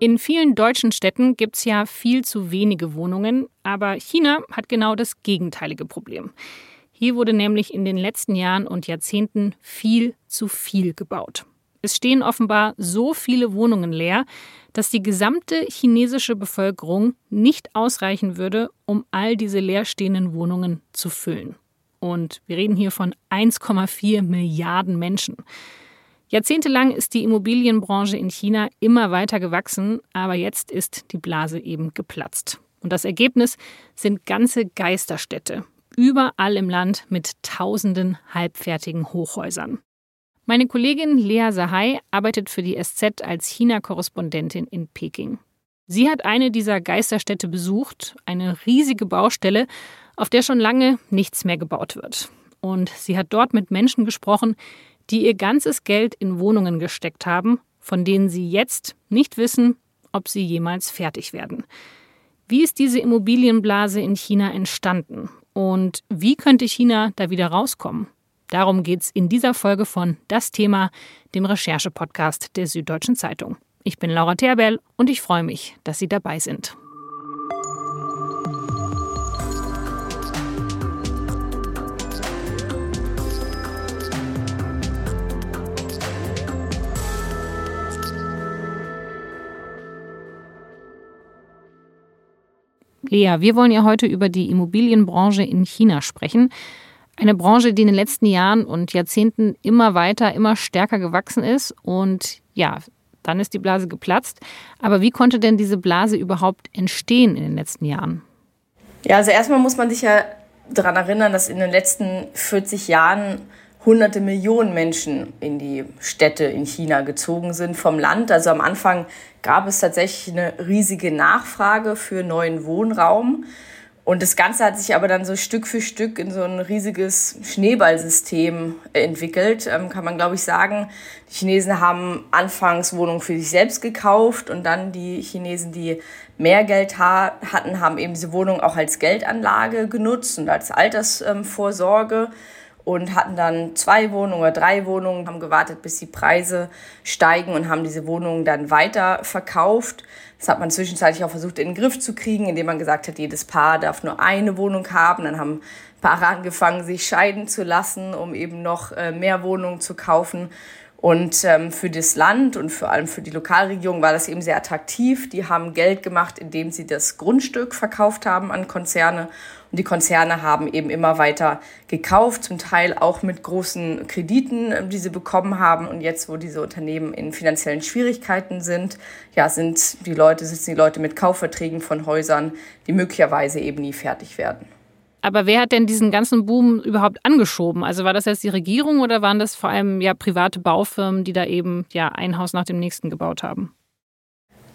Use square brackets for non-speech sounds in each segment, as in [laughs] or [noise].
In vielen deutschen Städten gibt es ja viel zu wenige Wohnungen, aber China hat genau das gegenteilige Problem. Hier wurde nämlich in den letzten Jahren und Jahrzehnten viel zu viel gebaut. Es stehen offenbar so viele Wohnungen leer, dass die gesamte chinesische Bevölkerung nicht ausreichen würde, um all diese leerstehenden Wohnungen zu füllen. Und wir reden hier von 1,4 Milliarden Menschen. Jahrzehntelang ist die Immobilienbranche in China immer weiter gewachsen, aber jetzt ist die Blase eben geplatzt. Und das Ergebnis sind ganze Geisterstädte, überall im Land mit tausenden halbfertigen Hochhäusern. Meine Kollegin Lea Sahai arbeitet für die SZ als China-Korrespondentin in Peking. Sie hat eine dieser Geisterstädte besucht, eine riesige Baustelle, auf der schon lange nichts mehr gebaut wird. Und sie hat dort mit Menschen gesprochen, die ihr ganzes Geld in Wohnungen gesteckt haben, von denen sie jetzt nicht wissen, ob sie jemals fertig werden. Wie ist diese Immobilienblase in China entstanden? Und wie könnte China da wieder rauskommen? Darum geht es in dieser Folge von Das Thema, dem Recherche-Podcast der Süddeutschen Zeitung. Ich bin Laura Terbell und ich freue mich, dass Sie dabei sind. Lea, wir wollen ja heute über die Immobilienbranche in China sprechen. Eine Branche, die in den letzten Jahren und Jahrzehnten immer weiter, immer stärker gewachsen ist. Und ja, dann ist die Blase geplatzt. Aber wie konnte denn diese Blase überhaupt entstehen in den letzten Jahren? Ja, also erstmal muss man sich ja daran erinnern, dass in den letzten 40 Jahren hunderte Millionen Menschen in die Städte in China gezogen sind vom Land. Also am Anfang gab es tatsächlich eine riesige Nachfrage für neuen Wohnraum. Und das Ganze hat sich aber dann so Stück für Stück in so ein riesiges Schneeballsystem entwickelt, ähm, kann man glaube ich sagen. Die Chinesen haben anfangs Wohnungen für sich selbst gekauft und dann die Chinesen, die mehr Geld ha hatten, haben eben diese Wohnungen auch als Geldanlage genutzt und als Altersvorsorge. Ähm, und hatten dann zwei Wohnungen oder drei Wohnungen, haben gewartet, bis die Preise steigen und haben diese Wohnungen dann weiter verkauft. Das hat man zwischenzeitlich auch versucht in den Griff zu kriegen, indem man gesagt hat, jedes Paar darf nur eine Wohnung haben. Dann haben Paare angefangen, sich scheiden zu lassen, um eben noch äh, mehr Wohnungen zu kaufen. Und ähm, für das Land und vor allem für die Lokalregierung war das eben sehr attraktiv. Die haben Geld gemacht, indem sie das Grundstück verkauft haben an Konzerne. Und die Konzerne haben eben immer weiter gekauft, zum Teil auch mit großen Krediten, ähm, die sie bekommen haben. Und jetzt, wo diese Unternehmen in finanziellen Schwierigkeiten sind, ja, sind die Leute, sitzen die Leute mit Kaufverträgen von Häusern, die möglicherweise eben nie fertig werden. Aber wer hat denn diesen ganzen Boom überhaupt angeschoben? Also war das jetzt die Regierung oder waren das vor allem ja private Baufirmen, die da eben ja ein Haus nach dem nächsten gebaut haben?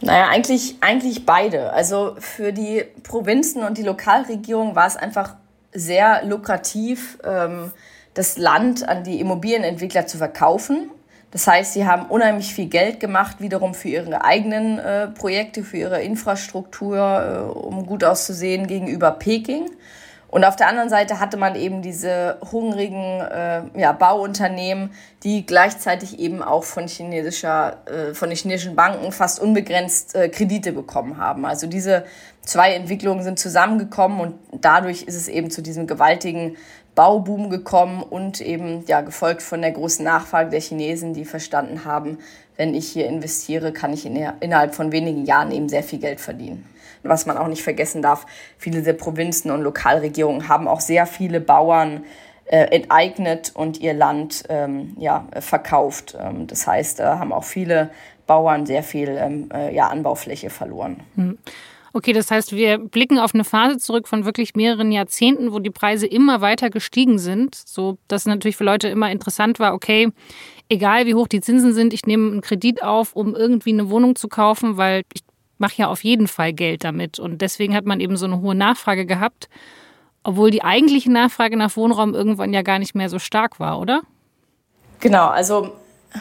Naja, eigentlich, eigentlich beide. Also für die Provinzen und die Lokalregierung war es einfach sehr lukrativ, ähm, das Land an die Immobilienentwickler zu verkaufen. Das heißt, sie haben unheimlich viel Geld gemacht, wiederum für ihre eigenen äh, Projekte, für ihre Infrastruktur, äh, um gut auszusehen gegenüber Peking. Und auf der anderen Seite hatte man eben diese hungrigen äh, ja, Bauunternehmen, die gleichzeitig eben auch von, chinesischer, äh, von den chinesischen Banken fast unbegrenzt äh, Kredite bekommen haben. Also diese zwei Entwicklungen sind zusammengekommen und dadurch ist es eben zu diesem gewaltigen Bauboom gekommen und eben ja gefolgt von der großen Nachfrage der Chinesen, die verstanden haben, wenn ich hier investiere, kann ich in, innerhalb von wenigen Jahren eben sehr viel Geld verdienen was man auch nicht vergessen darf, viele der Provinzen und Lokalregierungen haben auch sehr viele Bauern äh, enteignet und ihr Land ähm, ja, verkauft. Ähm, das heißt, da haben auch viele Bauern sehr viel ähm, äh, ja, Anbaufläche verloren. Hm. Okay, das heißt, wir blicken auf eine Phase zurück von wirklich mehreren Jahrzehnten, wo die Preise immer weiter gestiegen sind, so dass natürlich für Leute immer interessant war, okay, egal wie hoch die Zinsen sind, ich nehme einen Kredit auf, um irgendwie eine Wohnung zu kaufen, weil ich mache ja auf jeden Fall Geld damit. Und deswegen hat man eben so eine hohe Nachfrage gehabt, obwohl die eigentliche Nachfrage nach Wohnraum irgendwann ja gar nicht mehr so stark war, oder? Genau, also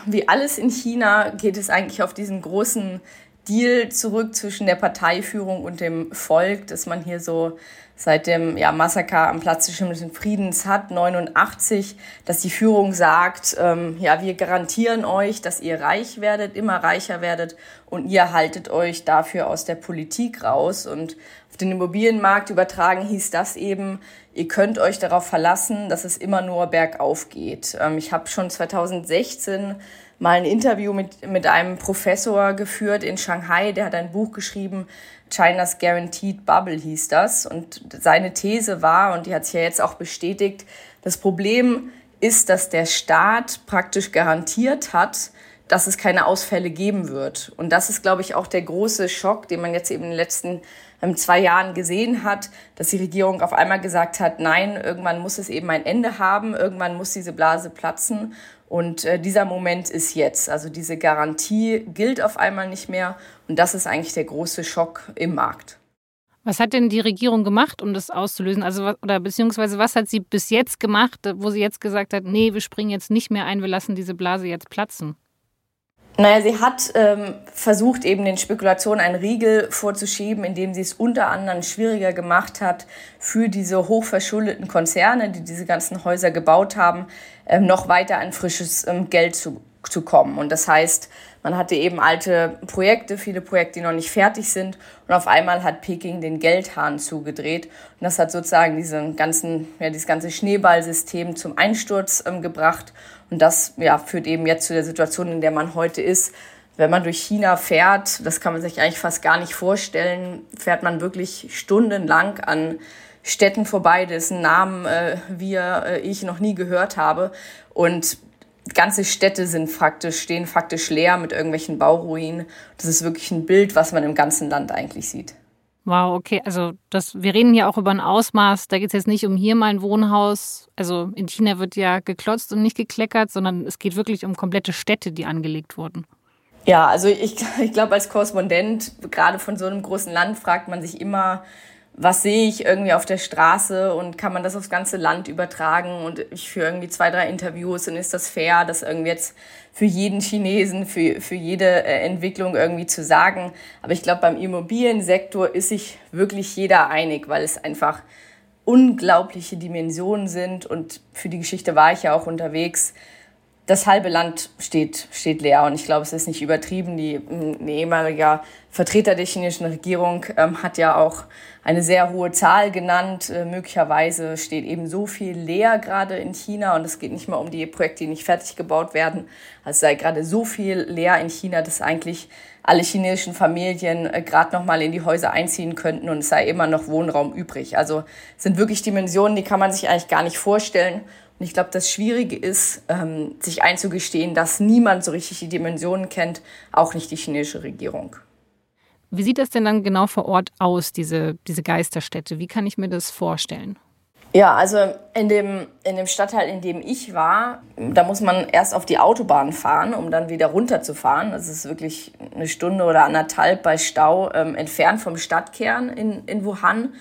wie alles in China geht es eigentlich auf diesen großen Deal zurück zwischen der Parteiführung und dem Volk, dass man hier so seit dem ja, Massaker am Platz des Schimmischen Friedens hat, 89, dass die Führung sagt, ähm, ja, wir garantieren euch, dass ihr reich werdet, immer reicher werdet und ihr haltet euch dafür aus der Politik raus. Und auf den Immobilienmarkt übertragen hieß das eben, ihr könnt euch darauf verlassen, dass es immer nur bergauf geht. Ähm, ich habe schon 2016 mal ein Interview mit, mit einem Professor geführt in Shanghai, der hat ein Buch geschrieben, China's Guaranteed Bubble hieß das. Und seine These war, und die hat sich ja jetzt auch bestätigt, das Problem ist, dass der Staat praktisch garantiert hat, dass es keine Ausfälle geben wird. Und das ist, glaube ich, auch der große Schock, den man jetzt eben in den letzten ähm, zwei Jahren gesehen hat, dass die Regierung auf einmal gesagt hat, nein, irgendwann muss es eben ein Ende haben, irgendwann muss diese Blase platzen. Und äh, dieser Moment ist jetzt. Also diese Garantie gilt auf einmal nicht mehr. Und das ist eigentlich der große Schock im Markt. Was hat denn die Regierung gemacht, um das auszulösen? Also, oder beziehungsweise was hat sie bis jetzt gemacht, wo sie jetzt gesagt hat, nee, wir springen jetzt nicht mehr ein, wir lassen diese Blase jetzt platzen? Naja, sie hat ähm, versucht, eben den Spekulationen einen Riegel vorzuschieben, indem sie es unter anderem schwieriger gemacht hat, für diese hochverschuldeten Konzerne, die diese ganzen Häuser gebaut haben, noch weiter an frisches ähm, Geld zu, zu kommen. Und das heißt, man hatte eben alte Projekte, viele Projekte, die noch nicht fertig sind. Und auf einmal hat Peking den Geldhahn zugedreht. Und das hat sozusagen diesen ganzen, ja, dieses ganze Schneeballsystem zum Einsturz ähm, gebracht. Und das ja, führt eben jetzt zu der Situation, in der man heute ist. Wenn man durch China fährt, das kann man sich eigentlich fast gar nicht vorstellen, fährt man wirklich stundenlang an Städten vorbei, dessen Namen äh, wir, äh, ich noch nie gehört habe. Und ganze Städte sind faktisch, stehen faktisch leer mit irgendwelchen Bauruinen. Das ist wirklich ein Bild, was man im ganzen Land eigentlich sieht. Wow, okay. Also das, wir reden hier auch über ein Ausmaß. Da geht es jetzt nicht um hier mal ein Wohnhaus. Also in China wird ja geklotzt und nicht gekleckert, sondern es geht wirklich um komplette Städte, die angelegt wurden. Ja, also ich, [laughs] ich glaube, als Korrespondent, gerade von so einem großen Land, fragt man sich immer, was sehe ich irgendwie auf der Straße und kann man das aufs ganze Land übertragen? Und ich führe irgendwie zwei, drei Interviews und ist das fair, das irgendwie jetzt für jeden Chinesen, für, für jede äh, Entwicklung irgendwie zu sagen. Aber ich glaube, beim Immobiliensektor ist sich wirklich jeder einig, weil es einfach unglaubliche Dimensionen sind. Und für die Geschichte war ich ja auch unterwegs das halbe Land steht, steht leer. Und ich glaube, es ist nicht übertrieben. Die, ein ehemaliger Vertreter der chinesischen Regierung ähm, hat ja auch eine sehr hohe Zahl genannt. Äh, möglicherweise steht eben so viel leer gerade in China. Und es geht nicht mal um die Projekte, die nicht fertig gebaut werden. Also es sei gerade so viel leer in China, dass eigentlich alle chinesischen Familien äh, gerade noch mal in die Häuser einziehen könnten und es sei immer noch Wohnraum übrig. Also sind wirklich Dimensionen, die kann man sich eigentlich gar nicht vorstellen. Und ich glaube, das Schwierige ist, ähm, sich einzugestehen, dass niemand so richtig die Dimensionen kennt, auch nicht die chinesische Regierung. Wie sieht das denn dann genau vor Ort aus, diese, diese Geisterstädte? Wie kann ich mir das vorstellen? Ja, also in dem, in dem Stadtteil, in dem ich war, da muss man erst auf die Autobahn fahren, um dann wieder runterzufahren. Das ist wirklich eine Stunde oder anderthalb bei Stau ähm, entfernt vom Stadtkern in, in Wuhan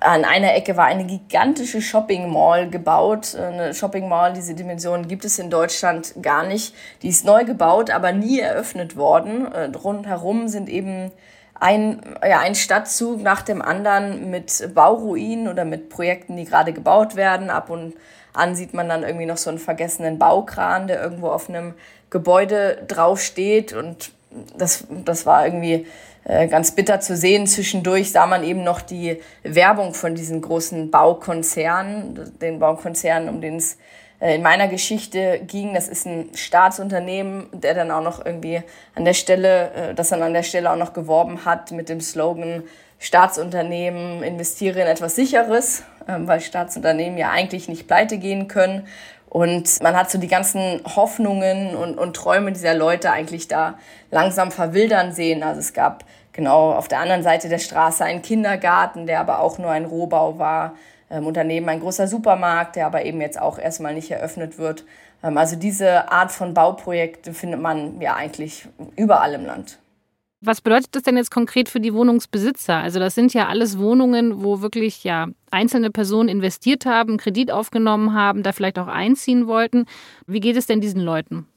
an einer Ecke war eine gigantische Shopping Mall gebaut. Eine Shopping Mall, diese Dimension gibt es in Deutschland gar nicht. Die ist neu gebaut, aber nie eröffnet worden. Äh, rundherum sind eben ein, ja, ein Stadtzug nach dem anderen mit Bauruinen oder mit Projekten, die gerade gebaut werden. Ab und an sieht man dann irgendwie noch so einen vergessenen Baukran, der irgendwo auf einem Gebäude draufsteht. Und das, das war irgendwie ganz bitter zu sehen. Zwischendurch sah man eben noch die Werbung von diesen großen Baukonzernen, den Baukonzernen, um den es äh, in meiner Geschichte ging. Das ist ein Staatsunternehmen, der dann auch noch irgendwie an der Stelle, äh, das dann an der Stelle auch noch geworben hat mit dem Slogan Staatsunternehmen investiere in etwas Sicheres, ähm, weil Staatsunternehmen ja eigentlich nicht pleite gehen können. Und man hat so die ganzen Hoffnungen und, und Träume dieser Leute eigentlich da langsam verwildern sehen. Also es gab genau auf der anderen Seite der Straße einen Kindergarten, der aber auch nur ein Rohbau war. Ähm, und daneben ein großer Supermarkt, der aber eben jetzt auch erstmal nicht eröffnet wird. Ähm, also diese Art von Bauprojekte findet man ja eigentlich überall im Land. Was bedeutet das denn jetzt konkret für die Wohnungsbesitzer? Also das sind ja alles Wohnungen, wo wirklich ja einzelne Personen investiert haben, Kredit aufgenommen haben, da vielleicht auch einziehen wollten. Wie geht es denn diesen Leuten?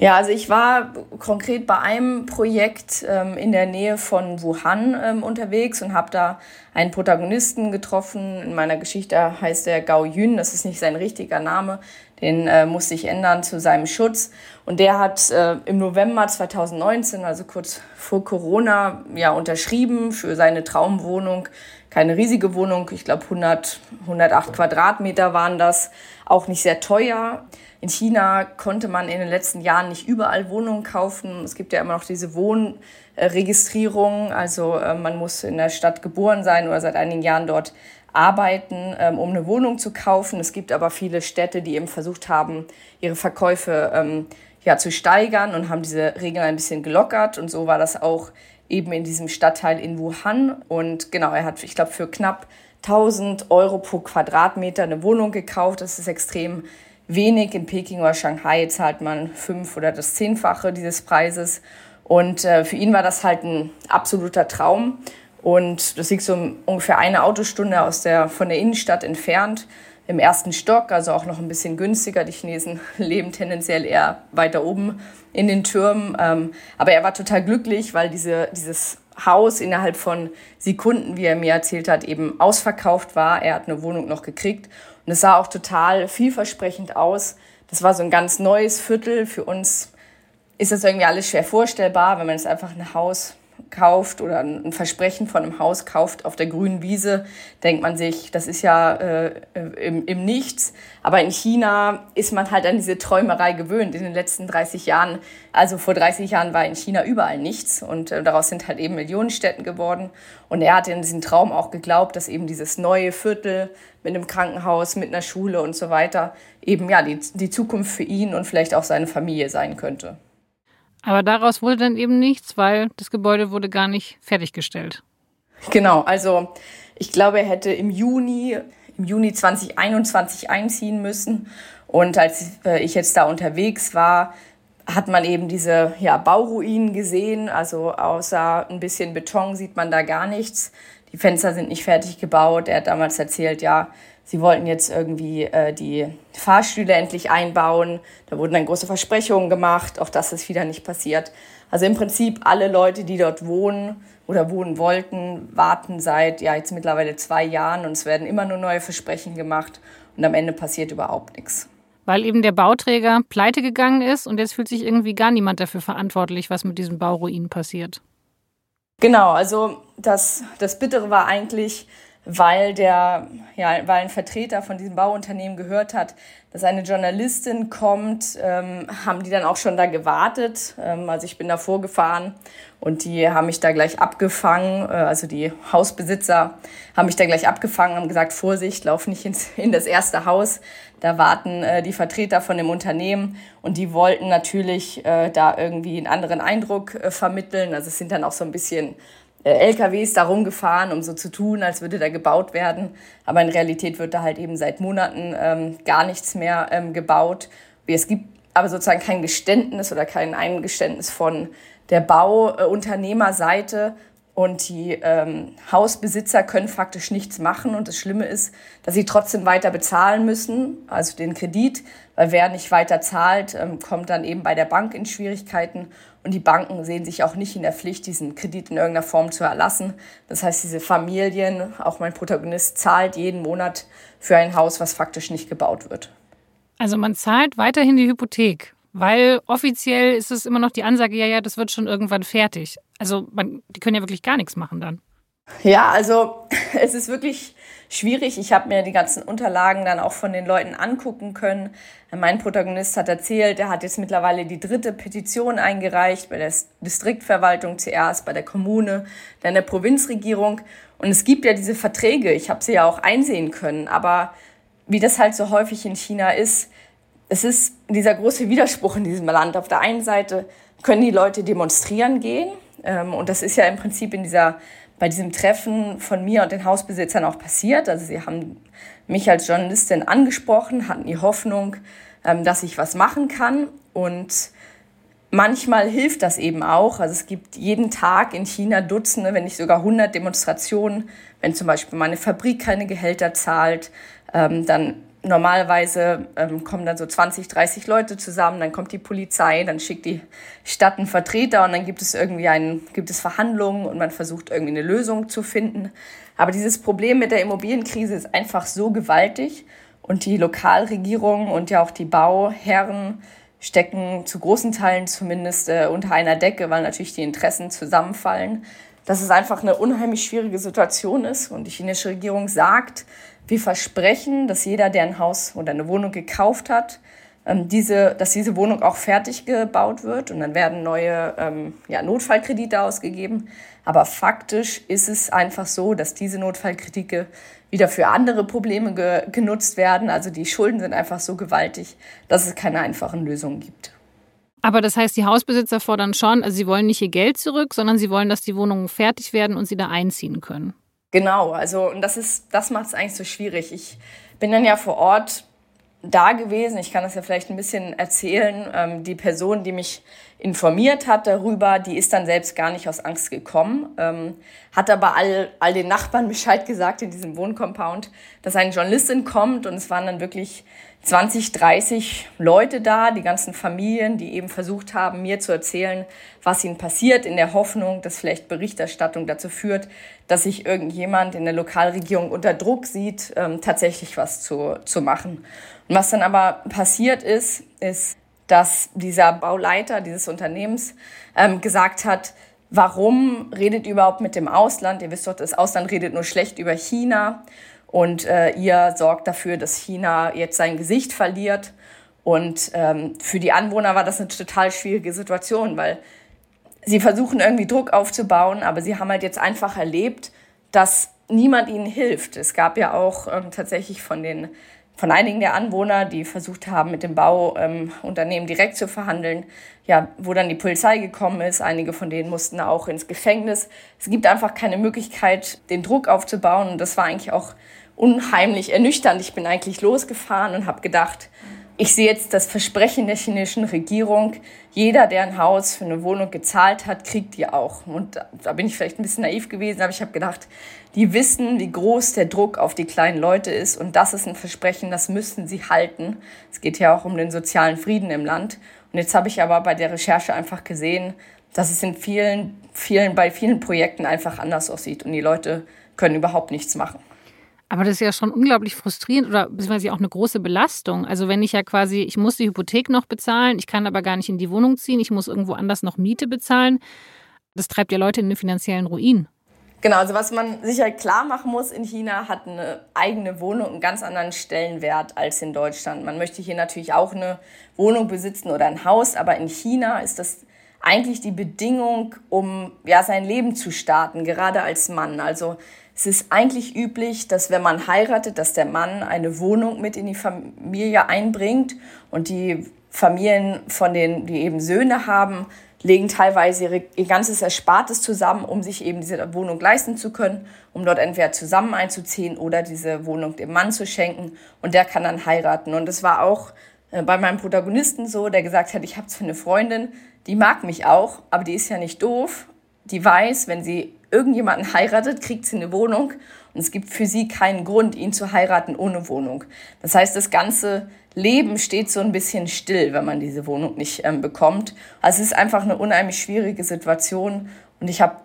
Ja, also ich war konkret bei einem Projekt ähm, in der Nähe von Wuhan ähm, unterwegs und habe da einen Protagonisten getroffen. In meiner Geschichte heißt er Gao Yun, das ist nicht sein richtiger Name, den äh, musste ich ändern zu seinem Schutz. Und der hat äh, im November 2019, also kurz vor Corona, ja unterschrieben für seine Traumwohnung. Keine riesige Wohnung, ich glaube 100, 108 Quadratmeter waren das, auch nicht sehr teuer. In China konnte man in den letzten Jahren nicht überall Wohnungen kaufen. Es gibt ja immer noch diese Wohnregistrierung. Also äh, man muss in der Stadt geboren sein oder seit einigen Jahren dort arbeiten, ähm, um eine Wohnung zu kaufen. Es gibt aber viele Städte, die eben versucht haben, ihre Verkäufe ähm, ja, zu steigern und haben diese Regeln ein bisschen gelockert. Und so war das auch eben in diesem Stadtteil in Wuhan. Und genau, er hat, ich glaube, für knapp 1000 Euro pro Quadratmeter eine Wohnung gekauft. Das ist extrem wenig. In Peking oder Shanghai zahlt man fünf oder das Zehnfache dieses Preises. Und äh, für ihn war das halt ein absoluter Traum. Und das liegt so ungefähr eine Autostunde aus der, von der Innenstadt entfernt, im ersten Stock, also auch noch ein bisschen günstiger. Die Chinesen [laughs] leben tendenziell eher weiter oben in den Türmen. Ähm, aber er war total glücklich, weil diese, dieses Haus innerhalb von Sekunden, wie er mir erzählt hat, eben ausverkauft war. Er hat eine Wohnung noch gekriegt und es sah auch total vielversprechend aus. Das war so ein ganz neues Viertel. Für uns ist das irgendwie alles schwer vorstellbar, wenn man jetzt einfach ein Haus kauft oder ein Versprechen von einem Haus kauft auf der grünen Wiese, denkt man sich, das ist ja äh, im, im Nichts. Aber in China ist man halt an diese Träumerei gewöhnt. In den letzten 30 Jahren, also vor 30 Jahren war in China überall nichts und äh, daraus sind halt eben Millionenstädten geworden. Und er hat in diesen Traum auch geglaubt, dass eben dieses neue Viertel mit einem Krankenhaus, mit einer Schule und so weiter eben ja die, die Zukunft für ihn und vielleicht auch seine Familie sein könnte. Aber daraus wurde dann eben nichts, weil das Gebäude wurde gar nicht fertiggestellt. Genau, also ich glaube, er hätte im Juni, im Juni 2021 einziehen müssen. Und als äh, ich jetzt da unterwegs war, hat man eben diese ja, Bauruinen gesehen. Also außer ein bisschen Beton sieht man da gar nichts. Die Fenster sind nicht fertig gebaut. Er hat damals erzählt, ja, Sie wollten jetzt irgendwie äh, die Fahrstühle endlich einbauen. Da wurden dann große Versprechungen gemacht. Auch das ist wieder nicht passiert. Also im Prinzip alle Leute, die dort wohnen oder wohnen wollten, warten seit ja jetzt mittlerweile zwei Jahren und es werden immer nur neue Versprechen gemacht und am Ende passiert überhaupt nichts. Weil eben der Bauträger pleite gegangen ist und jetzt fühlt sich irgendwie gar niemand dafür verantwortlich, was mit diesen Bauruinen passiert. Genau, also das, das Bittere war eigentlich, weil der, ja, weil ein Vertreter von diesem Bauunternehmen gehört hat, dass eine Journalistin kommt, ähm, haben die dann auch schon da gewartet. Ähm, also ich bin da vorgefahren und die haben mich da gleich abgefangen. Äh, also die Hausbesitzer haben mich da gleich abgefangen, haben gesagt, Vorsicht, lauf nicht ins, [laughs] in das erste Haus. Da warten äh, die Vertreter von dem Unternehmen und die wollten natürlich äh, da irgendwie einen anderen Eindruck äh, vermitteln. Also es sind dann auch so ein bisschen LKWs da rumgefahren, um so zu tun, als würde da gebaut werden. Aber in Realität wird da halt eben seit Monaten ähm, gar nichts mehr ähm, gebaut. Es gibt aber sozusagen kein Geständnis oder kein Eingeständnis von der Bauunternehmerseite. Und die ähm, Hausbesitzer können faktisch nichts machen. Und das Schlimme ist, dass sie trotzdem weiter bezahlen müssen, also den Kredit, weil wer nicht weiter zahlt, ähm, kommt dann eben bei der Bank in Schwierigkeiten. Und die Banken sehen sich auch nicht in der Pflicht, diesen Kredit in irgendeiner Form zu erlassen. Das heißt, diese Familien, auch mein Protagonist, zahlt jeden Monat für ein Haus, was faktisch nicht gebaut wird. Also man zahlt weiterhin die Hypothek, weil offiziell ist es immer noch die Ansage, ja, ja, das wird schon irgendwann fertig. Also man, die können ja wirklich gar nichts machen dann. Ja, also [laughs] es ist wirklich schwierig. Ich habe mir die ganzen Unterlagen dann auch von den Leuten angucken können. Mein Protagonist hat erzählt, er hat jetzt mittlerweile die dritte Petition eingereicht bei der Distriktverwaltung zuerst, bei der Kommune, dann der Provinzregierung. Und es gibt ja diese Verträge, ich habe sie ja auch einsehen können, aber wie das halt so häufig in China ist, es ist dieser große Widerspruch in diesem Land. Auf der einen Seite können die Leute demonstrieren gehen, ähm, und das ist ja im Prinzip in dieser bei diesem Treffen von mir und den Hausbesitzern auch passiert. Also sie haben mich als Journalistin angesprochen, hatten die Hoffnung, ähm, dass ich was machen kann. Und manchmal hilft das eben auch. Also es gibt jeden Tag in China Dutzende, wenn nicht sogar 100 Demonstrationen. Wenn zum Beispiel meine Fabrik keine Gehälter zahlt, ähm, dann normalerweise ähm, kommen dann so 20, 30 Leute zusammen, dann kommt die Polizei, dann schickt die Stadt einen Vertreter und dann gibt es irgendwie einen, gibt es Verhandlungen und man versucht irgendwie eine Lösung zu finden. Aber dieses Problem mit der Immobilienkrise ist einfach so gewaltig und die Lokalregierung und ja auch die Bauherren stecken zu großen Teilen zumindest äh, unter einer Decke, weil natürlich die Interessen zusammenfallen, dass es einfach eine unheimlich schwierige Situation ist und die chinesische Regierung sagt, wir versprechen, dass jeder, der ein Haus oder eine Wohnung gekauft hat, ähm, diese, dass diese Wohnung auch fertig gebaut wird und dann werden neue ähm, ja, Notfallkredite ausgegeben. Aber faktisch ist es einfach so, dass diese Notfallkredite wieder für andere Probleme ge genutzt werden. Also die Schulden sind einfach so gewaltig, dass es keine einfachen Lösungen gibt. Aber das heißt, die Hausbesitzer fordern schon, also sie wollen nicht ihr Geld zurück, sondern sie wollen, dass die Wohnungen fertig werden und sie da einziehen können. Genau, also und das ist, das macht es eigentlich so schwierig. Ich bin dann ja vor Ort da gewesen. Ich kann das ja vielleicht ein bisschen erzählen. Ähm, die Person, die mich informiert hat darüber, die ist dann selbst gar nicht aus Angst gekommen, ähm, hat aber all, all den Nachbarn [laughs] Bescheid gesagt in diesem Wohncompound, dass eine Journalistin kommt und es waren dann wirklich 20, 30 Leute da, die ganzen Familien, die eben versucht haben, mir zu erzählen, was ihnen passiert, in der Hoffnung, dass vielleicht Berichterstattung dazu führt, dass sich irgendjemand in der Lokalregierung unter Druck sieht, ähm, tatsächlich was zu, zu machen. Und was dann aber passiert ist, ist, dass dieser Bauleiter dieses Unternehmens ähm, gesagt hat, warum redet ihr überhaupt mit dem Ausland? Ihr wisst doch, das Ausland redet nur schlecht über China. Und äh, ihr sorgt dafür, dass China jetzt sein Gesicht verliert. Und ähm, für die Anwohner war das eine total schwierige Situation, weil sie versuchen irgendwie Druck aufzubauen, aber sie haben halt jetzt einfach erlebt, dass niemand ihnen hilft. Es gab ja auch ähm, tatsächlich von den von einigen der Anwohner, die versucht haben, mit dem Bauunternehmen ähm, direkt zu verhandeln, ja, wo dann die Polizei gekommen ist. Einige von denen mussten auch ins Gefängnis. Es gibt einfach keine Möglichkeit, den Druck aufzubauen. Und das war eigentlich auch unheimlich ernüchternd. Ich bin eigentlich losgefahren und habe gedacht, ich sehe jetzt das Versprechen der chinesischen Regierung, jeder, der ein Haus für eine Wohnung gezahlt hat, kriegt die auch. Und da bin ich vielleicht ein bisschen naiv gewesen, aber ich habe gedacht, die wissen, wie groß der Druck auf die kleinen Leute ist. Und das ist ein Versprechen, das müssen sie halten. Es geht ja auch um den sozialen Frieden im Land. Und jetzt habe ich aber bei der Recherche einfach gesehen, dass es in vielen, vielen, bei vielen Projekten einfach anders aussieht. Und die Leute können überhaupt nichts machen. Aber das ist ja schon unglaublich frustrierend oder beziehungsweise auch eine große Belastung. Also wenn ich ja quasi, ich muss die Hypothek noch bezahlen, ich kann aber gar nicht in die Wohnung ziehen, ich muss irgendwo anders noch Miete bezahlen. Das treibt ja Leute in den finanziellen Ruin. Genau, also was man sicher klar machen muss, in China hat eine eigene Wohnung einen ganz anderen Stellenwert als in Deutschland. Man möchte hier natürlich auch eine Wohnung besitzen oder ein Haus, aber in China ist das eigentlich die Bedingung, um ja sein Leben zu starten, gerade als Mann. Also es ist eigentlich üblich, dass wenn man heiratet, dass der Mann eine Wohnung mit in die Familie einbringt und die Familien von denen, die eben Söhne haben, legen teilweise ihre, ihr ganzes Erspartes zusammen, um sich eben diese Wohnung leisten zu können, um dort entweder zusammen einzuziehen oder diese Wohnung dem Mann zu schenken und der kann dann heiraten. Und das war auch äh, bei meinem Protagonisten so, der gesagt hat, ich habe zwar eine Freundin, die mag mich auch, aber die ist ja nicht doof. Die weiß, wenn sie irgendjemanden heiratet, kriegt sie eine Wohnung und es gibt für sie keinen Grund, ihn zu heiraten ohne Wohnung. Das heißt, das ganze Leben steht so ein bisschen still, wenn man diese Wohnung nicht ähm, bekommt. Also es ist einfach eine unheimlich schwierige Situation und ich habe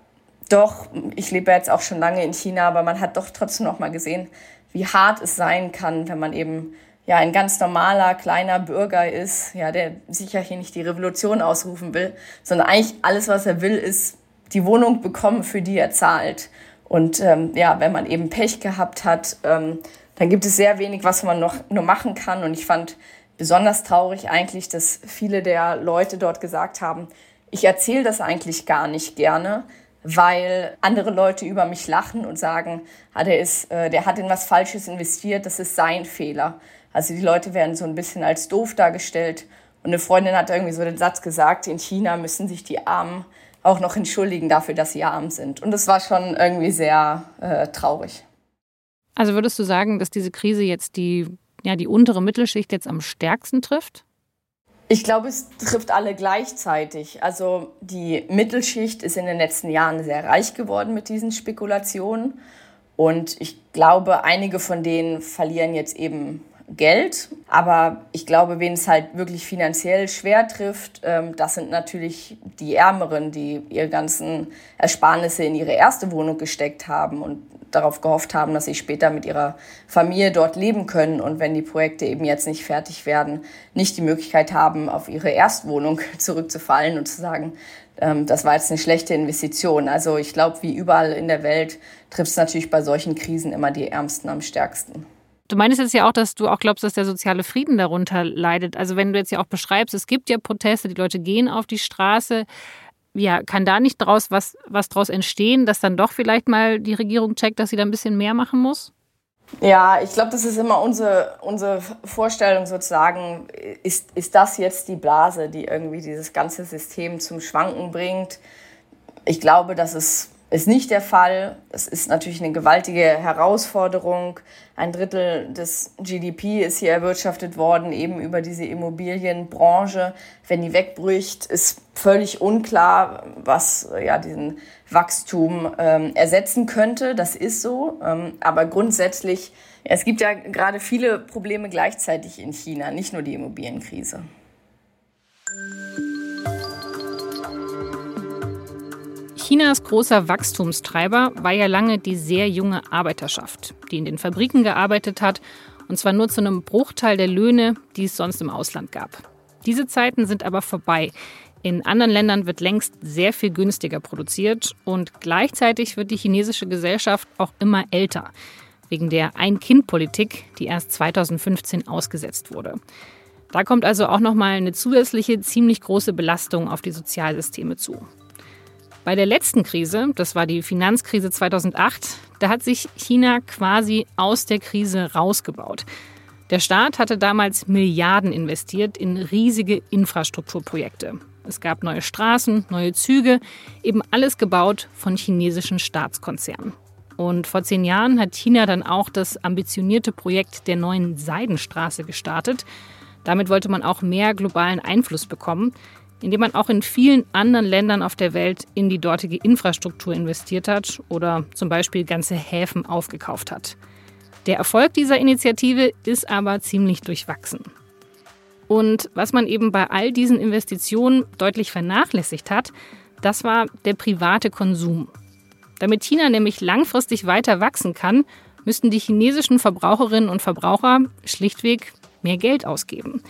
doch, ich lebe jetzt auch schon lange in China, aber man hat doch trotzdem noch mal gesehen, wie hart es sein kann, wenn man eben ja ein ganz normaler kleiner Bürger ist, ja, der sicher hier nicht die Revolution ausrufen will, sondern eigentlich alles, was er will, ist die Wohnung bekommen, für die er zahlt. Und ähm, ja, wenn man eben Pech gehabt hat, ähm, dann gibt es sehr wenig, was man noch nur machen kann. Und ich fand besonders traurig eigentlich, dass viele der Leute dort gesagt haben, ich erzähle das eigentlich gar nicht gerne, weil andere Leute über mich lachen und sagen, ah, der, ist, äh, der hat in was Falsches investiert, das ist sein Fehler. Also die Leute werden so ein bisschen als doof dargestellt. Und eine Freundin hat irgendwie so den Satz gesagt, in China müssen sich die Armen auch noch entschuldigen dafür, dass sie arm sind. Und das war schon irgendwie sehr äh, traurig. Also würdest du sagen, dass diese Krise jetzt die, ja, die untere Mittelschicht jetzt am stärksten trifft? Ich glaube, es trifft alle gleichzeitig. Also die Mittelschicht ist in den letzten Jahren sehr reich geworden mit diesen Spekulationen. Und ich glaube, einige von denen verlieren jetzt eben Geld. Aber ich glaube, wen es halt wirklich finanziell schwer trifft, ähm, das sind natürlich die Ärmeren, die ihre ganzen Ersparnisse in ihre erste Wohnung gesteckt haben und darauf gehofft haben, dass sie später mit ihrer Familie dort leben können und wenn die Projekte eben jetzt nicht fertig werden, nicht die Möglichkeit haben, auf ihre Erstwohnung [laughs] zurückzufallen und zu sagen, ähm, das war jetzt eine schlechte Investition. Also ich glaube, wie überall in der Welt trifft es natürlich bei solchen Krisen immer die Ärmsten am stärksten. Du meinst jetzt ja auch, dass du auch glaubst, dass der soziale Frieden darunter leidet. Also wenn du jetzt ja auch beschreibst, es gibt ja Proteste, die Leute gehen auf die Straße. Ja, kann da nicht draus was, was draus entstehen, dass dann doch vielleicht mal die Regierung checkt, dass sie da ein bisschen mehr machen muss? Ja, ich glaube, das ist immer unsere, unsere Vorstellung sozusagen. Ist, ist das jetzt die Blase, die irgendwie dieses ganze System zum Schwanken bringt? Ich glaube, dass es ist nicht der Fall. Es ist natürlich eine gewaltige Herausforderung. Ein Drittel des GDP ist hier erwirtschaftet worden, eben über diese Immobilienbranche. Wenn die wegbricht, ist völlig unklar, was ja diesen Wachstum ähm, ersetzen könnte. Das ist so. Ähm, aber grundsätzlich, es gibt ja gerade viele Probleme gleichzeitig in China, nicht nur die Immobilienkrise. Chinas großer Wachstumstreiber war ja lange die sehr junge Arbeiterschaft, die in den Fabriken gearbeitet hat, und zwar nur zu einem Bruchteil der Löhne, die es sonst im Ausland gab. Diese Zeiten sind aber vorbei. In anderen Ländern wird längst sehr viel günstiger produziert und gleichzeitig wird die chinesische Gesellschaft auch immer älter, wegen der Ein-Kind-Politik, die erst 2015 ausgesetzt wurde. Da kommt also auch noch mal eine zusätzliche ziemlich große Belastung auf die Sozialsysteme zu. Bei der letzten Krise, das war die Finanzkrise 2008, da hat sich China quasi aus der Krise rausgebaut. Der Staat hatte damals Milliarden investiert in riesige Infrastrukturprojekte. Es gab neue Straßen, neue Züge, eben alles gebaut von chinesischen Staatskonzernen. Und vor zehn Jahren hat China dann auch das ambitionierte Projekt der neuen Seidenstraße gestartet. Damit wollte man auch mehr globalen Einfluss bekommen indem man auch in vielen anderen Ländern auf der Welt in die dortige Infrastruktur investiert hat oder zum Beispiel ganze Häfen aufgekauft hat. Der Erfolg dieser Initiative ist aber ziemlich durchwachsen. Und was man eben bei all diesen Investitionen deutlich vernachlässigt hat, das war der private Konsum. Damit China nämlich langfristig weiter wachsen kann, müssten die chinesischen Verbraucherinnen und Verbraucher schlichtweg mehr Geld ausgeben.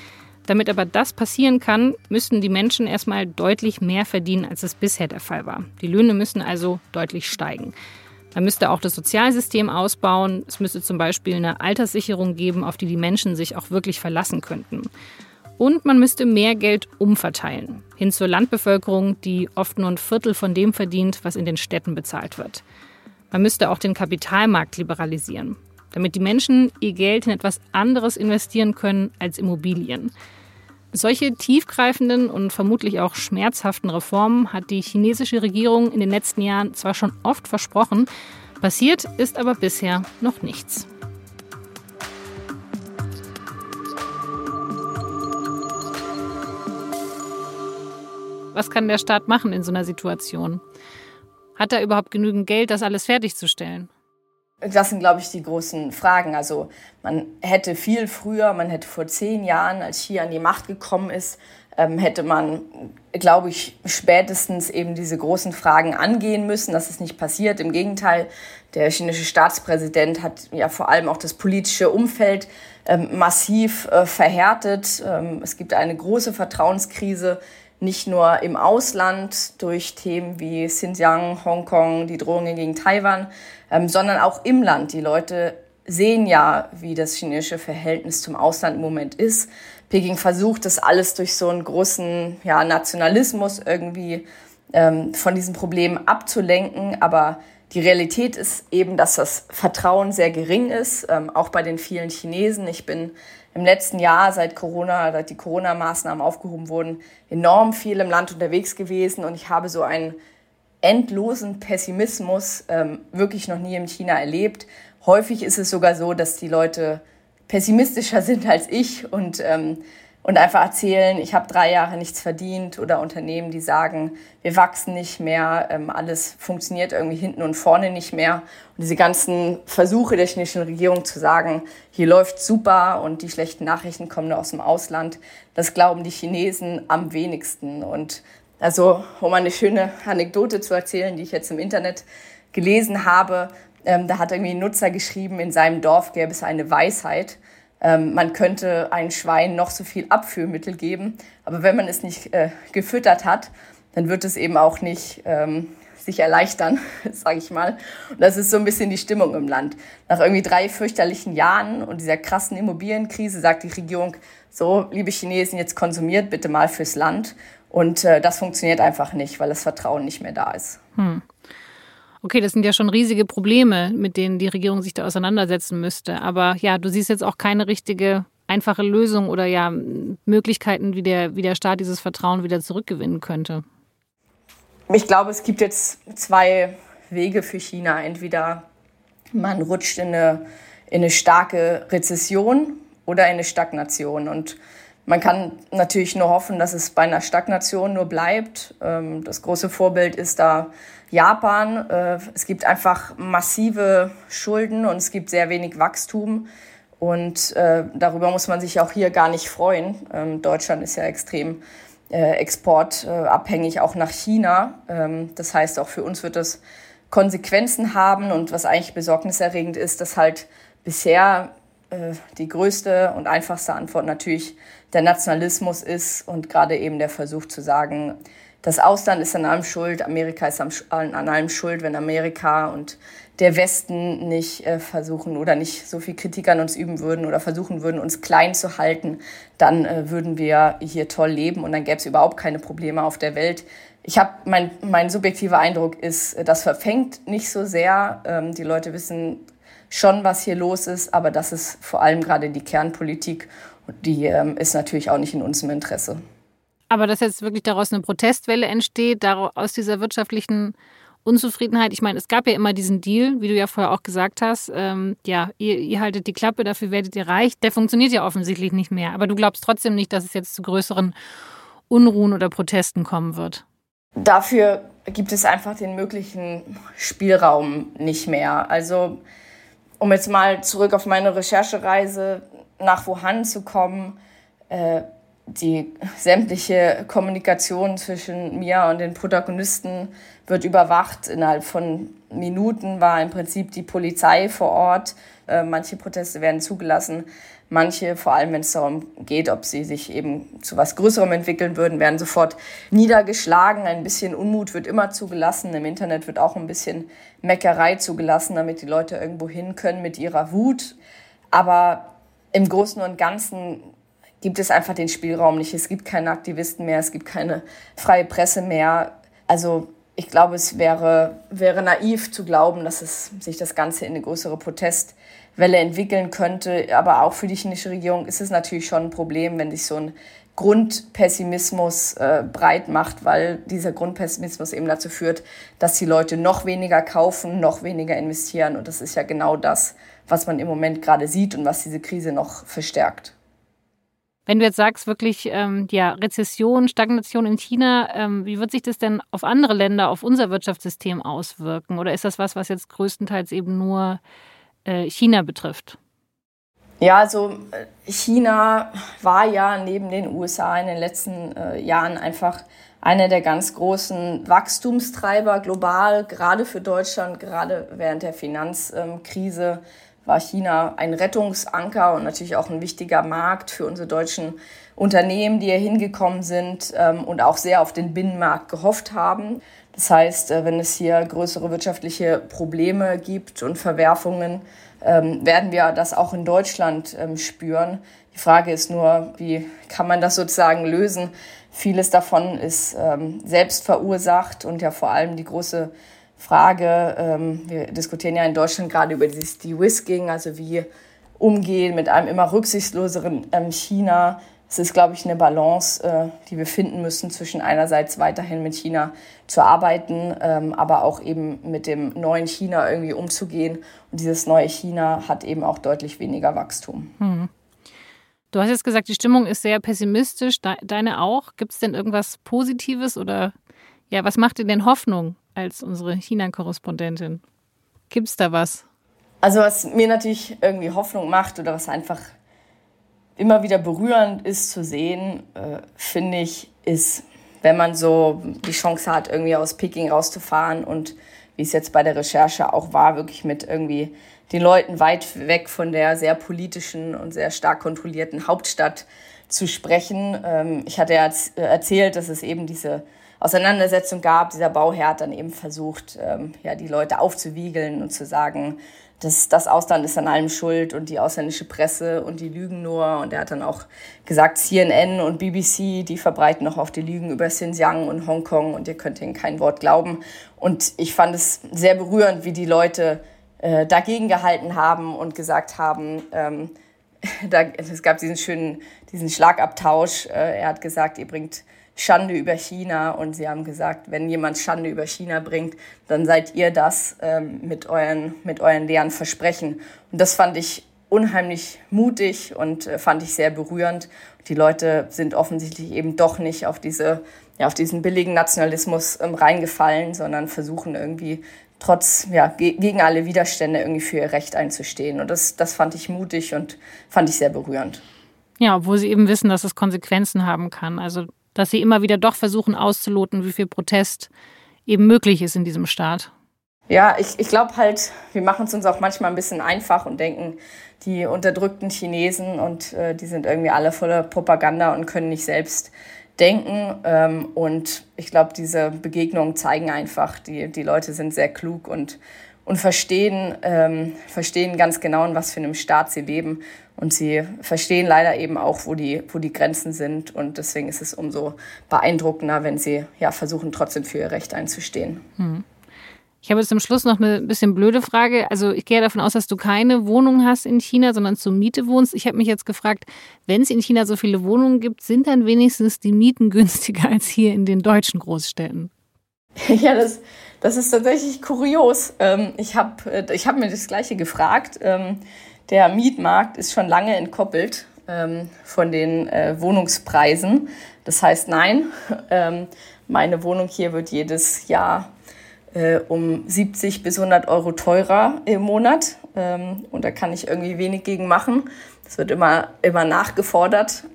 Damit aber das passieren kann, müssten die Menschen erstmal deutlich mehr verdienen, als es bisher der Fall war. Die Löhne müssen also deutlich steigen. Man müsste auch das Sozialsystem ausbauen. Es müsste zum Beispiel eine Alterssicherung geben, auf die die Menschen sich auch wirklich verlassen könnten. Und man müsste mehr Geld umverteilen, hin zur Landbevölkerung, die oft nur ein Viertel von dem verdient, was in den Städten bezahlt wird. Man müsste auch den Kapitalmarkt liberalisieren damit die Menschen ihr Geld in etwas anderes investieren können als Immobilien. Solche tiefgreifenden und vermutlich auch schmerzhaften Reformen hat die chinesische Regierung in den letzten Jahren zwar schon oft versprochen, passiert ist aber bisher noch nichts. Was kann der Staat machen in so einer Situation? Hat er überhaupt genügend Geld, das alles fertigzustellen? Das sind, glaube ich, die großen Fragen. Also man hätte viel früher, man hätte vor zehn Jahren, als Xi an die Macht gekommen ist, ähm, hätte man, glaube ich, spätestens eben diese großen Fragen angehen müssen. Das ist nicht passiert. Im Gegenteil, der chinesische Staatspräsident hat ja vor allem auch das politische Umfeld ähm, massiv äh, verhärtet. Ähm, es gibt eine große Vertrauenskrise nicht nur im Ausland durch Themen wie Xinjiang, Hongkong, die Drohungen gegen Taiwan, ähm, sondern auch im Land. Die Leute sehen ja, wie das chinesische Verhältnis zum Ausland im Moment ist. Peking versucht, das alles durch so einen großen ja, Nationalismus irgendwie ähm, von diesen Problemen abzulenken. Aber die Realität ist eben, dass das Vertrauen sehr gering ist, ähm, auch bei den vielen Chinesen. Ich bin im letzten Jahr, seit Corona, seit die Corona-Maßnahmen aufgehoben wurden, enorm viel im Land unterwegs gewesen und ich habe so einen endlosen Pessimismus ähm, wirklich noch nie in China erlebt. Häufig ist es sogar so, dass die Leute pessimistischer [laughs] sind als ich und ähm, und einfach erzählen, ich habe drei Jahre nichts verdient oder Unternehmen, die sagen, wir wachsen nicht mehr, ähm, alles funktioniert irgendwie hinten und vorne nicht mehr. Und diese ganzen Versuche der chinesischen Regierung zu sagen, hier läuft super und die schlechten Nachrichten kommen nur aus dem Ausland, das glauben die Chinesen am wenigsten. Und also, um eine schöne Anekdote zu erzählen, die ich jetzt im Internet gelesen habe, ähm, da hat irgendwie ein Nutzer geschrieben, in seinem Dorf gäbe es eine Weisheit ähm, man könnte ein Schwein noch so viel Abführmittel geben, aber wenn man es nicht äh, gefüttert hat, dann wird es eben auch nicht ähm, sich erleichtern, [laughs] sage ich mal. Und das ist so ein bisschen die Stimmung im Land. Nach irgendwie drei fürchterlichen Jahren und dieser krassen Immobilienkrise sagt die Regierung, so, liebe Chinesen, jetzt konsumiert bitte mal fürs Land. Und äh, das funktioniert einfach nicht, weil das Vertrauen nicht mehr da ist. Hm. Okay, das sind ja schon riesige Probleme, mit denen die Regierung sich da auseinandersetzen müsste. Aber ja, du siehst jetzt auch keine richtige einfache Lösung oder ja Möglichkeiten, wie der, wie der Staat dieses Vertrauen wieder zurückgewinnen könnte. Ich glaube, es gibt jetzt zwei Wege für China. Entweder man rutscht in eine, in eine starke Rezession oder in eine Stagnation. Und man kann natürlich nur hoffen, dass es bei einer Stagnation nur bleibt. Ähm, das große Vorbild ist da Japan. Äh, es gibt einfach massive Schulden und es gibt sehr wenig Wachstum. Und äh, darüber muss man sich auch hier gar nicht freuen. Ähm, Deutschland ist ja extrem äh, exportabhängig, auch nach China. Ähm, das heißt, auch für uns wird das Konsequenzen haben. Und was eigentlich besorgniserregend ist, dass halt bisher die größte und einfachste Antwort natürlich der Nationalismus ist und gerade eben der Versuch zu sagen, das Ausland ist an allem schuld, Amerika ist an allem schuld, wenn Amerika und der Westen nicht äh, versuchen oder nicht so viel Kritik an uns üben würden oder versuchen würden, uns klein zu halten, dann äh, würden wir hier toll leben und dann gäbe es überhaupt keine Probleme auf der Welt. Ich habe mein, mein subjektiver Eindruck ist, das verfängt nicht so sehr. Ähm, die Leute wissen schon, was hier los ist, aber das ist vor allem gerade die Kernpolitik und die ähm, ist natürlich auch nicht in unserem Interesse. Aber dass jetzt wirklich daraus eine Protestwelle entsteht, aus dieser wirtschaftlichen Unzufriedenheit. Ich meine, es gab ja immer diesen Deal, wie du ja vorher auch gesagt hast. Ähm, ja, ihr, ihr, haltet die Klappe, dafür werdet ihr reich. Der funktioniert ja offensichtlich nicht mehr. Aber du glaubst trotzdem nicht, dass es jetzt zu größeren Unruhen oder Protesten kommen wird. Dafür gibt es einfach den möglichen Spielraum nicht mehr. Also, um jetzt mal zurück auf meine Recherchereise nach Wuhan zu kommen, äh, die sämtliche Kommunikation zwischen mir und den Protagonisten wird überwacht. Innerhalb von Minuten war im Prinzip die Polizei vor Ort. Äh, manche Proteste werden zugelassen. Manche, vor allem wenn es darum geht, ob sie sich eben zu was Größerem entwickeln würden, werden sofort niedergeschlagen. Ein bisschen Unmut wird immer zugelassen. Im Internet wird auch ein bisschen Meckerei zugelassen, damit die Leute irgendwo hin können mit ihrer Wut. Aber im Großen und Ganzen gibt es einfach den Spielraum nicht. Es gibt keine Aktivisten mehr, es gibt keine freie Presse mehr. Also ich glaube, es wäre, wäre naiv zu glauben, dass es sich das Ganze in eine größere Protestwelle entwickeln könnte. Aber auch für die chinesische Regierung ist es natürlich schon ein Problem, wenn sich so ein Grundpessimismus äh, breit macht, weil dieser Grundpessimismus eben dazu führt, dass die Leute noch weniger kaufen, noch weniger investieren. Und das ist ja genau das, was man im Moment gerade sieht und was diese Krise noch verstärkt. Wenn du jetzt sagst, wirklich, ähm, ja, Rezession, Stagnation in China, ähm, wie wird sich das denn auf andere Länder, auf unser Wirtschaftssystem auswirken? Oder ist das was, was jetzt größtenteils eben nur äh, China betrifft? Ja, also äh, China war ja neben den USA in den letzten äh, Jahren einfach einer der ganz großen Wachstumstreiber global, gerade für Deutschland, gerade während der Finanzkrise. War China ein Rettungsanker und natürlich auch ein wichtiger Markt für unsere deutschen Unternehmen, die hier hingekommen sind ähm, und auch sehr auf den Binnenmarkt gehofft haben. Das heißt, äh, wenn es hier größere wirtschaftliche Probleme gibt und Verwerfungen, ähm, werden wir das auch in Deutschland ähm, spüren. Die Frage ist nur, wie kann man das sozusagen lösen? Vieles davon ist selbst verursacht und ja vor allem die große Frage. Ähm, wir diskutieren ja in Deutschland gerade über dieses De-Risking, also wie umgehen mit einem immer rücksichtsloseren ähm, China. Es ist, glaube ich, eine Balance, äh, die wir finden müssen zwischen einerseits weiterhin mit China zu arbeiten, ähm, aber auch eben mit dem neuen China irgendwie umzugehen. Und dieses neue China hat eben auch deutlich weniger Wachstum. Hm. Du hast jetzt gesagt, die Stimmung ist sehr pessimistisch. Deine auch? Gibt es denn irgendwas Positives oder ja, was macht dir denn Hoffnung als unsere China-Korrespondentin? Gibt es da was? Also was mir natürlich irgendwie Hoffnung macht oder was einfach immer wieder berührend ist zu sehen, äh, finde ich, ist, wenn man so die Chance hat, irgendwie aus Peking rauszufahren und wie es jetzt bei der Recherche auch war, wirklich mit irgendwie den Leuten weit weg von der sehr politischen und sehr stark kontrollierten Hauptstadt zu sprechen. Ähm, ich hatte ja erzählt, dass es eben diese Auseinandersetzung gab. Dieser Bauherr hat dann eben versucht, ähm, ja, die Leute aufzuwiegeln und zu sagen, dass das Ausland ist an allem schuld und die ausländische Presse und die lügen nur. Und er hat dann auch gesagt, CNN und BBC, die verbreiten noch auf die Lügen über Xinjiang und Hongkong und ihr könnt ihnen kein Wort glauben. Und ich fand es sehr berührend, wie die Leute äh, dagegen gehalten haben und gesagt haben, ähm, [laughs] da, es gab diesen schönen, diesen Schlagabtausch. Äh, er hat gesagt, ihr bringt Schande über China und sie haben gesagt, wenn jemand Schande über China bringt, dann seid ihr das ähm, mit, euren, mit euren leeren Versprechen. Und das fand ich unheimlich mutig und äh, fand ich sehr berührend. Die Leute sind offensichtlich eben doch nicht auf, diese, ja, auf diesen billigen Nationalismus ähm, reingefallen, sondern versuchen irgendwie trotz, ja, ge gegen alle Widerstände irgendwie für ihr Recht einzustehen. Und das, das fand ich mutig und fand ich sehr berührend. Ja, obwohl sie eben wissen, dass es Konsequenzen haben kann. Also dass sie immer wieder doch versuchen auszuloten, wie viel Protest eben möglich ist in diesem Staat. Ja, ich, ich glaube halt, wir machen es uns auch manchmal ein bisschen einfach und denken, die unterdrückten Chinesen und äh, die sind irgendwie alle voller Propaganda und können nicht selbst denken. Ähm, und ich glaube, diese Begegnungen zeigen einfach, die, die Leute sind sehr klug und, und verstehen, ähm, verstehen ganz genau, in was für einem Staat sie leben und sie verstehen leider eben auch, wo die, wo die Grenzen sind. Und deswegen ist es umso beeindruckender, wenn sie ja versuchen, trotzdem für ihr Recht einzustehen. Hm. Ich habe jetzt zum Schluss noch eine bisschen blöde Frage. Also ich gehe davon aus, dass du keine Wohnung hast in China, sondern zur Miete wohnst. Ich habe mich jetzt gefragt, wenn es in China so viele Wohnungen gibt, sind dann wenigstens die Mieten [laughs] günstiger als hier in den deutschen Großstädten? Ja, das, das ist tatsächlich kurios. Ähm, ich habe äh, ich hab mir das Gleiche gefragt. Ähm, der Mietmarkt ist schon lange entkoppelt ähm, von den äh, Wohnungspreisen. Das heißt, nein, [laughs] meine Wohnung hier wird jedes Jahr äh, um 70 bis 100 Euro teurer im Monat. Und da kann ich irgendwie wenig gegen machen. Das wird immer, immer nachgefordert.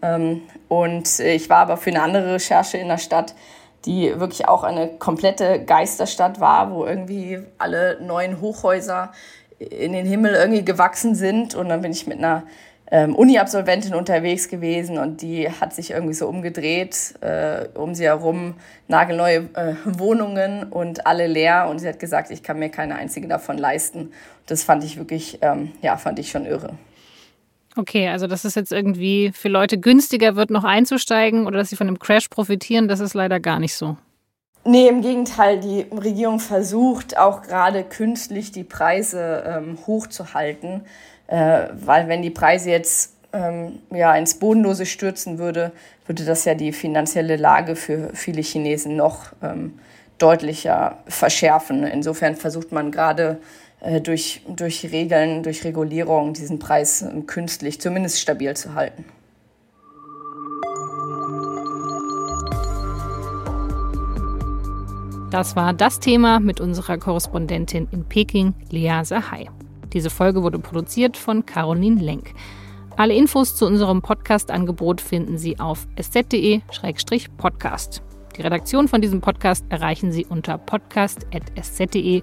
Und ich war aber für eine andere Recherche in der Stadt, die wirklich auch eine komplette Geisterstadt war, wo irgendwie alle neuen Hochhäuser in den Himmel irgendwie gewachsen sind. Und dann bin ich mit einer ähm, Uni-Absolventin unterwegs gewesen und die hat sich irgendwie so umgedreht, äh, um sie herum nagelneue äh, Wohnungen und alle leer. Und sie hat gesagt, ich kann mir keine einzige davon leisten. Das fand ich wirklich, ähm, ja, fand ich schon irre. Okay, also dass es jetzt irgendwie für Leute günstiger wird, noch einzusteigen oder dass sie von dem Crash profitieren, das ist leider gar nicht so. Nee, im Gegenteil, die Regierung versucht auch gerade künstlich die Preise ähm, hochzuhalten, äh, weil wenn die Preise jetzt ähm, ja, ins Bodenlose stürzen würde, würde das ja die finanzielle Lage für viele Chinesen noch ähm, deutlicher verschärfen. Insofern versucht man gerade durch, durch Regeln, durch Regulierung diesen Preis äh, künstlich zumindest stabil zu halten. Das war das Thema mit unserer Korrespondentin in Peking, Lea Sahai. Diese Folge wurde produziert von Caroline Lenk. Alle Infos zu unserem Podcast-Angebot finden Sie auf sz.de-podcast. Die Redaktion von diesem Podcast erreichen Sie unter podcast.sz.de.